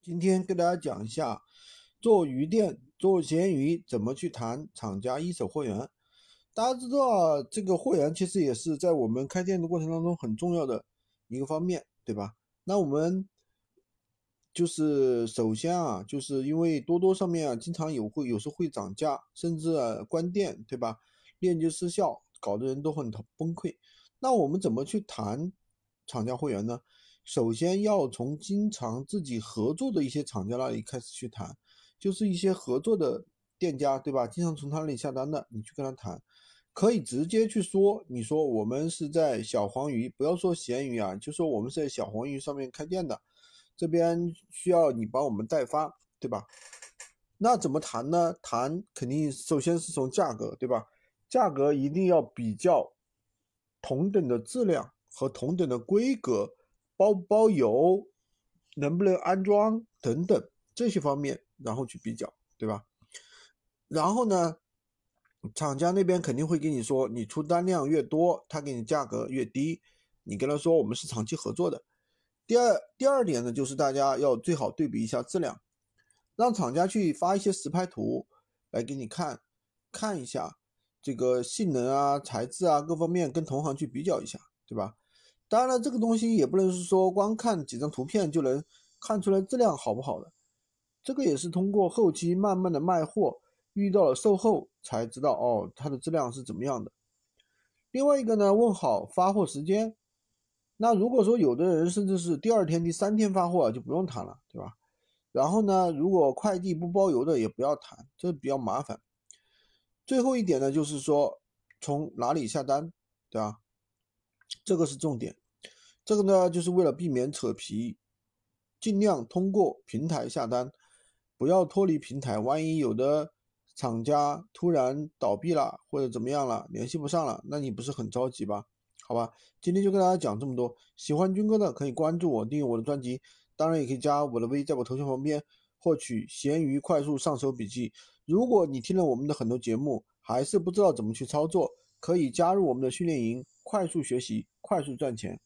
今天跟大家讲一下，做鱼店、做咸鱼怎么去谈厂家一手货源。大家知道，这个货源其实也是在我们开店的过程当中很重要的一个方面，对吧？那我们就是首先啊，就是因为多多上面啊，经常有会有时候会涨价，甚至关店，对吧？链接失效，搞得人都很崩溃。那我们怎么去谈厂家货源呢？首先要从经常自己合作的一些厂家那里开始去谈，就是一些合作的店家，对吧？经常从他那里下单的，你去跟他谈，可以直接去说，你说我们是在小黄鱼，不要说闲鱼啊，就说我们是在小黄鱼上面开店的，这边需要你帮我们代发，对吧？那怎么谈呢？谈肯定首先是从价格，对吧？价格一定要比较同等的质量和同等的规格。包不包邮，能不能安装等等这些方面，然后去比较，对吧？然后呢，厂家那边肯定会跟你说，你出单量越多，他给你价格越低。你跟他说我们是长期合作的。第二，第二点呢，就是大家要最好对比一下质量，让厂家去发一些实拍图来给你看，看一下这个性能啊、材质啊各方面，跟同行去比较一下，对吧？当然了，这个东西也不能是说光看几张图片就能看出来质量好不好的，这个也是通过后期慢慢的卖货，遇到了售后才知道哦，它的质量是怎么样的。另外一个呢，问好发货时间。那如果说有的人甚至是第二天、第三天发货就不用谈了，对吧？然后呢，如果快递不包邮的也不要谈，这比较麻烦。最后一点呢，就是说从哪里下单，对吧？这个是重点，这个呢就是为了避免扯皮，尽量通过平台下单，不要脱离平台。万一有的厂家突然倒闭了或者怎么样了，联系不上了，那你不是很着急吧？好吧，今天就跟大家讲这么多。喜欢军哥的可以关注我，订阅我的专辑，当然也可以加我的微，在我头像旁边获取闲鱼快速上手笔记。如果你听了我们的很多节目，还是不知道怎么去操作，可以加入我们的训练营。快速学习，快速赚钱。